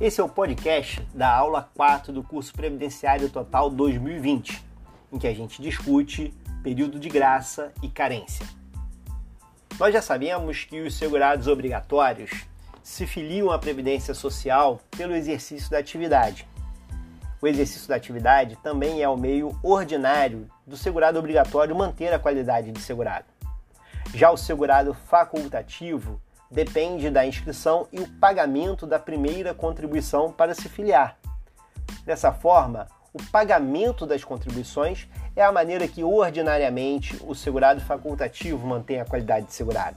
Esse é o podcast da aula 4 do curso Previdenciário Total 2020, em que a gente discute período de graça e carência. Nós já sabemos que os segurados obrigatórios se filiam à Previdência Social pelo exercício da atividade. O exercício da atividade também é o meio ordinário do segurado obrigatório manter a qualidade de segurado. Já o segurado facultativo depende da inscrição e o pagamento da primeira contribuição para se filiar. Dessa forma, o pagamento das contribuições é a maneira que ordinariamente o segurado facultativo mantém a qualidade de segurado.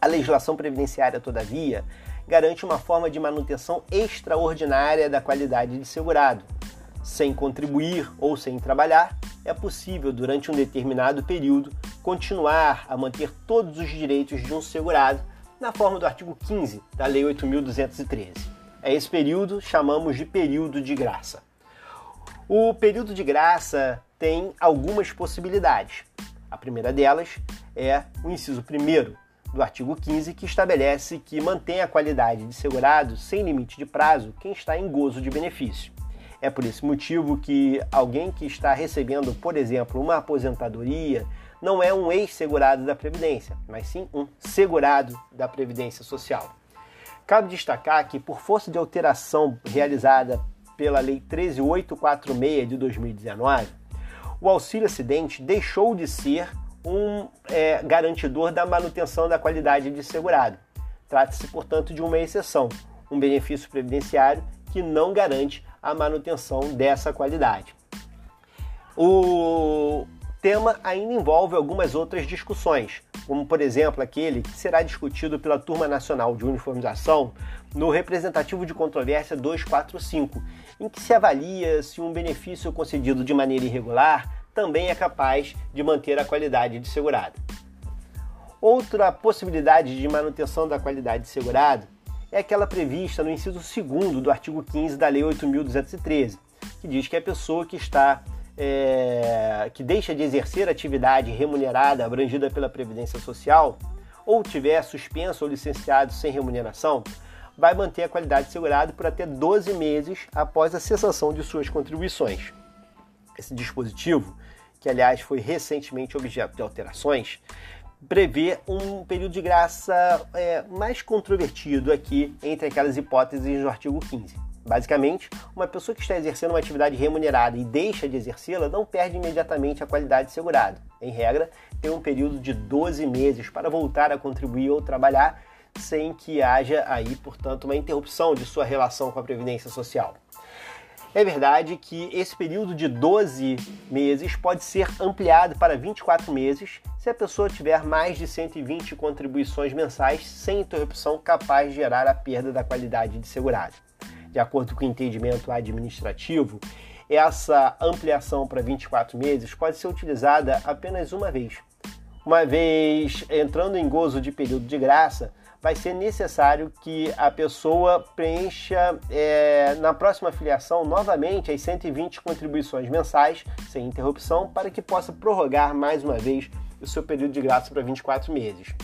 A legislação previdenciária, todavia, garante uma forma de manutenção extraordinária da qualidade de segurado. Sem contribuir ou sem trabalhar, é possível, durante um determinado período, continuar a manter todos os direitos de um segurado na forma do artigo 15 da Lei 8.213. É esse período chamamos de período de graça. O período de graça tem algumas possibilidades. A primeira delas é o inciso 1 do artigo 15, que estabelece que mantém a qualidade de segurado sem limite de prazo quem está em gozo de benefício. É por esse motivo que alguém que está recebendo, por exemplo, uma aposentadoria, não é um ex-segurado da Previdência, mas sim um segurado da Previdência Social. Cabe destacar que, por força de alteração realizada pela Lei 13846 de 2019, o auxílio acidente deixou de ser um é, garantidor da manutenção da qualidade de segurado. Trata-se, portanto, de uma exceção, um benefício previdenciário que não garante a manutenção dessa qualidade. O, tema ainda envolve algumas outras discussões, como por exemplo aquele que será discutido pela Turma Nacional de Uniformização no representativo de controvérsia 245, em que se avalia se um benefício concedido de maneira irregular também é capaz de manter a qualidade de segurado. Outra possibilidade de manutenção da qualidade de segurado é aquela prevista no inciso 2 do artigo 15 da Lei 8.213, que diz que a pessoa que está é, que deixa de exercer atividade remunerada abrangida pela Previdência Social ou tiver suspenso ou licenciado sem remuneração, vai manter a qualidade de segurado por até 12 meses após a cessação de suas contribuições. Esse dispositivo, que aliás foi recentemente objeto de alterações, prevê um período de graça é, mais controvertido aqui entre aquelas hipóteses do artigo 15. Basicamente, uma pessoa que está exercendo uma atividade remunerada e deixa de exercê-la não perde imediatamente a qualidade de segurado. Em regra, tem um período de 12 meses para voltar a contribuir ou trabalhar sem que haja aí, portanto, uma interrupção de sua relação com a previdência social. É verdade que esse período de 12 meses pode ser ampliado para 24 meses se a pessoa tiver mais de 120 contribuições mensais sem interrupção capaz de gerar a perda da qualidade de segurado de acordo com o entendimento administrativo, essa ampliação para 24 meses pode ser utilizada apenas uma vez. Uma vez entrando em gozo de período de graça, vai ser necessário que a pessoa preencha é, na próxima filiação novamente as 120 contribuições mensais, sem interrupção, para que possa prorrogar mais uma vez o seu período de graça para 24 meses.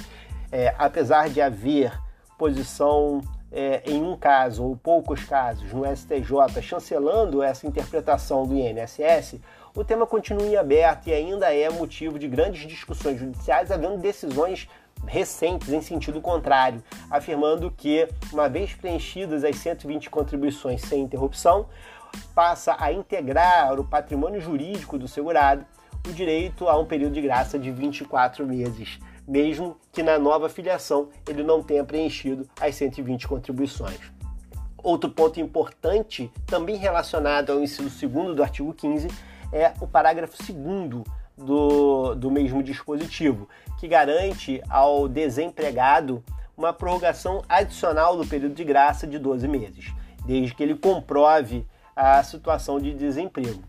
É, apesar de haver posição é, em um caso ou poucos casos no STJ chancelando essa interpretação do INSS, o tema continua em aberto e ainda é motivo de grandes discussões judiciais, havendo decisões recentes em sentido contrário, afirmando que, uma vez preenchidas as 120 contribuições sem interrupção, passa a integrar o patrimônio jurídico do segurado o direito a um período de graça de 24 meses mesmo que na nova filiação ele não tenha preenchido as 120 contribuições. Outro ponto importante, também relacionado ao inciso 2 do artigo 15, é o parágrafo 2 do, do mesmo dispositivo, que garante ao desempregado uma prorrogação adicional do período de graça de 12 meses, desde que ele comprove a situação de desemprego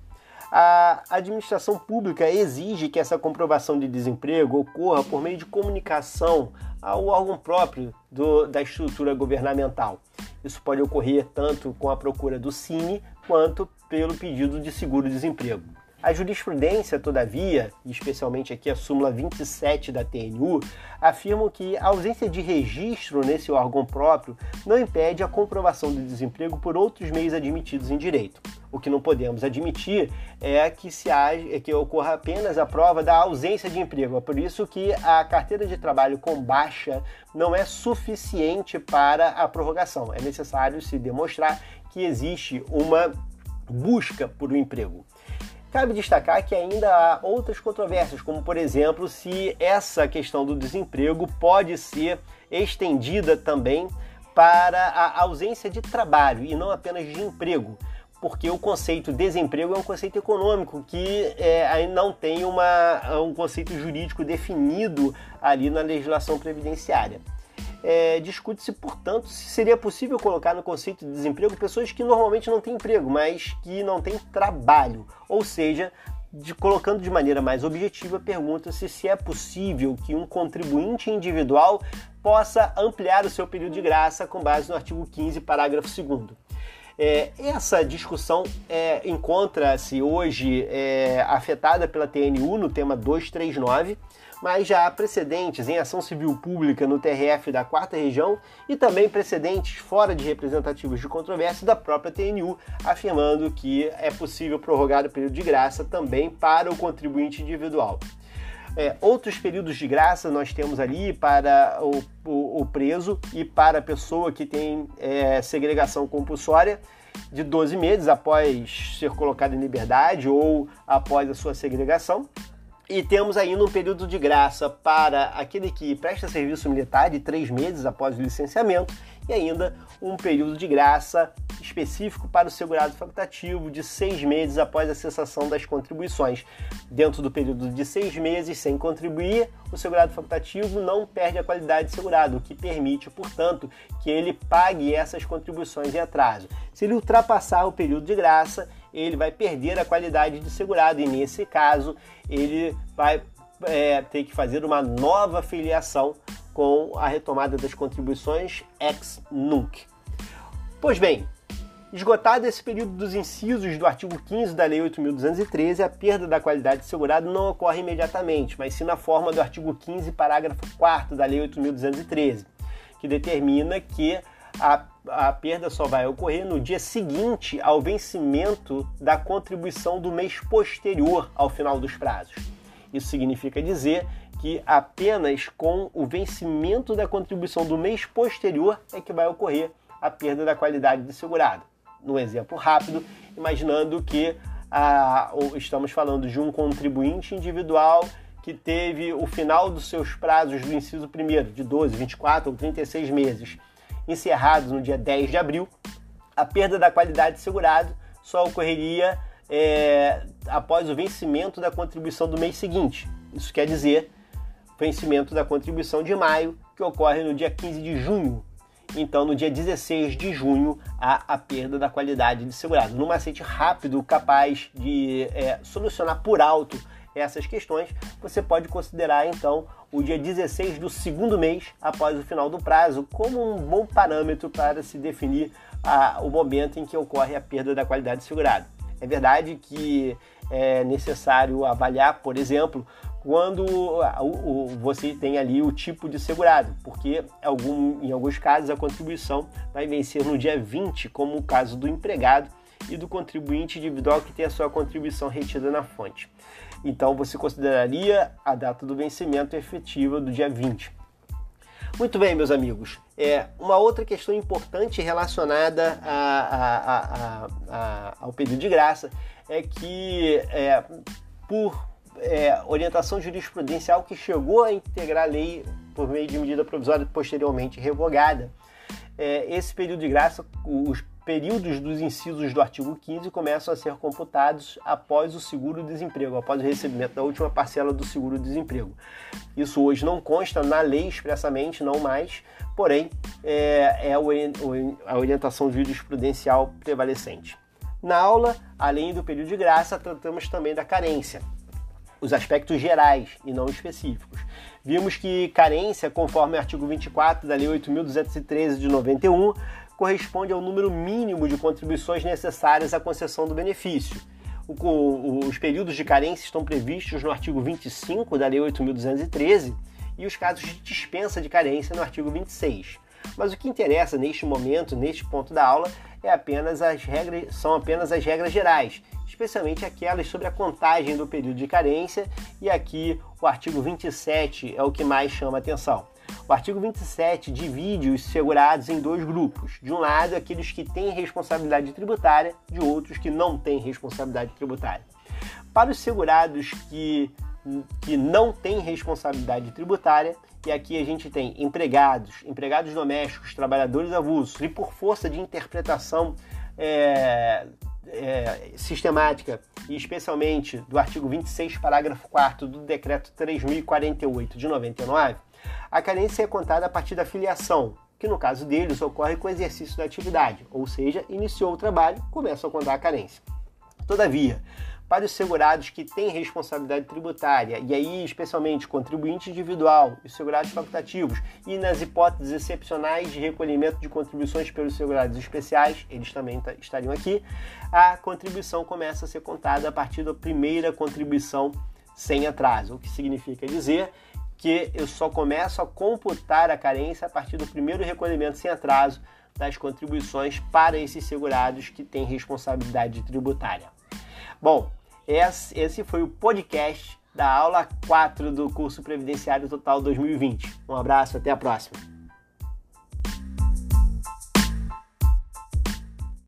a administração pública exige que essa comprovação de desemprego ocorra por meio de comunicação ao órgão próprio do, da estrutura governamental. Isso pode ocorrer tanto com a procura do Cine quanto pelo pedido de seguro-desemprego. A jurisprudência, todavia, especialmente aqui a súmula 27 da TNU, afirmam que a ausência de registro nesse órgão próprio não impede a comprovação do desemprego por outros meios admitidos em direito. O que não podemos admitir é que se age, é que ocorra apenas a prova da ausência de emprego. É por isso que a carteira de trabalho com baixa não é suficiente para a prorrogação. É necessário se demonstrar que existe uma busca por um emprego. Cabe destacar que ainda há outras controvérsias, como por exemplo, se essa questão do desemprego pode ser estendida também para a ausência de trabalho e não apenas de emprego, porque o conceito desemprego é um conceito econômico que é, não tem uma, um conceito jurídico definido ali na legislação previdenciária é, discute-se, portanto, se seria possível colocar no conceito de desemprego pessoas que normalmente não têm emprego, mas que não têm trabalho. Ou seja, de, colocando de maneira mais objetiva, pergunta-se se é possível que um contribuinte individual possa ampliar o seu período de graça com base no artigo 15, parágrafo 2. É, essa discussão é, encontra-se hoje é, afetada pela TNU no tema 239 mas já há precedentes em ação civil pública no TRF da quarta região e também precedentes fora de representativos de controvérsia da própria TNU, afirmando que é possível prorrogar o período de graça também para o contribuinte individual. É, outros períodos de graça nós temos ali para o, o, o preso e para a pessoa que tem é, segregação compulsória de 12 meses após ser colocado em liberdade ou após a sua segregação. E temos ainda um período de graça para aquele que presta serviço militar de três meses após o licenciamento e ainda um período de graça específico para o segurado facultativo de seis meses após a cessação das contribuições. Dentro do período de seis meses sem contribuir, o segurado facultativo não perde a qualidade de segurado, o que permite, portanto, que ele pague essas contribuições em atraso. Se ele ultrapassar o período de graça, ele vai perder a qualidade de segurado e nesse caso ele vai é, ter que fazer uma nova filiação com a retomada das contribuições ex nunc. Pois bem, esgotado esse período dos incisos do artigo 15 da Lei 8.213, a perda da qualidade de segurado não ocorre imediatamente, mas sim na forma do artigo 15, parágrafo 4 da Lei 8.213, que determina que a, a perda só vai ocorrer no dia seguinte ao vencimento da contribuição do mês posterior ao final dos prazos. Isso significa dizer que apenas com o vencimento da contribuição do mês posterior é que vai ocorrer a perda da qualidade de segurado. No exemplo rápido, imaginando que ah, estamos falando de um contribuinte individual que teve o final dos seus prazos do inciso primeiro, de 12, 24 ou 36 meses, encerrados no dia 10 de abril, a perda da qualidade de segurado só ocorreria é, após o vencimento da contribuição do mês seguinte. Isso quer dizer vencimento da contribuição de maio, que ocorre no dia 15 de junho. Então, no dia 16 de junho, há a perda da qualidade de segurado. Num macete rápido, capaz de é, solucionar por alto essas questões, você pode considerar então o dia 16 do segundo mês após o final do prazo como um bom parâmetro para se definir a, o momento em que ocorre a perda da qualidade de segurado. É verdade que é necessário avaliar, por exemplo, quando o, você tem ali o tipo de segurado, porque algum, em alguns casos a contribuição vai vencer no dia 20, como o caso do empregado e do contribuinte individual que tem a sua contribuição retida na fonte. Então você consideraria a data do vencimento efetiva do dia 20. Muito bem, meus amigos. É, uma outra questão importante relacionada a, a, a, ao pedido de graça é que, é, por é, orientação jurisprudencial que chegou a integrar a lei por meio de medida provisória posteriormente revogada, é, esse período de graça, os períodos dos incisos do artigo 15 começam a ser computados após o seguro-desemprego, após o recebimento da última parcela do seguro-desemprego. Isso hoje não consta na lei expressamente, não mais, porém é, é a orientação jurisprudencial prevalecente. Na aula, além do período de graça, tratamos também da carência, os aspectos gerais e não específicos. Vimos que carência, conforme o artigo 24 da Lei 8.213 de 91, corresponde ao número mínimo de contribuições necessárias à concessão do benefício. os períodos de carência estão previstos no artigo 25 da Lei 8.213 e os casos de dispensa de carência no artigo 26. Mas o que interessa neste momento, neste ponto da aula, é apenas as regras, são apenas as regras gerais, especialmente aquelas sobre a contagem do período de carência, e aqui o artigo 27 é o que mais chama atenção. O artigo 27 divide os segurados em dois grupos. De um lado, aqueles que têm responsabilidade tributária, de outros que não têm responsabilidade tributária. Para os segurados que, que não têm responsabilidade tributária, e aqui a gente tem empregados, empregados domésticos, trabalhadores avulsos, e por força de interpretação é, é, sistemática, e especialmente do artigo 26, parágrafo 4 do Decreto 3048 de 99, a carência é contada a partir da filiação, que no caso deles ocorre com o exercício da atividade, ou seja, iniciou o trabalho, começa a contar a carência. Todavia, para os segurados que têm responsabilidade tributária, e aí especialmente contribuinte individual e segurados facultativos, e nas hipóteses excepcionais de recolhimento de contribuições pelos segurados especiais, eles também estariam aqui, a contribuição começa a ser contada a partir da primeira contribuição sem atraso, o que significa dizer que eu só começo a computar a carência a partir do primeiro recolhimento sem atraso das contribuições para esses segurados que têm responsabilidade tributária. Bom, esse foi o podcast da aula 4 do curso Previdenciário Total 2020. Um abraço, até a próxima.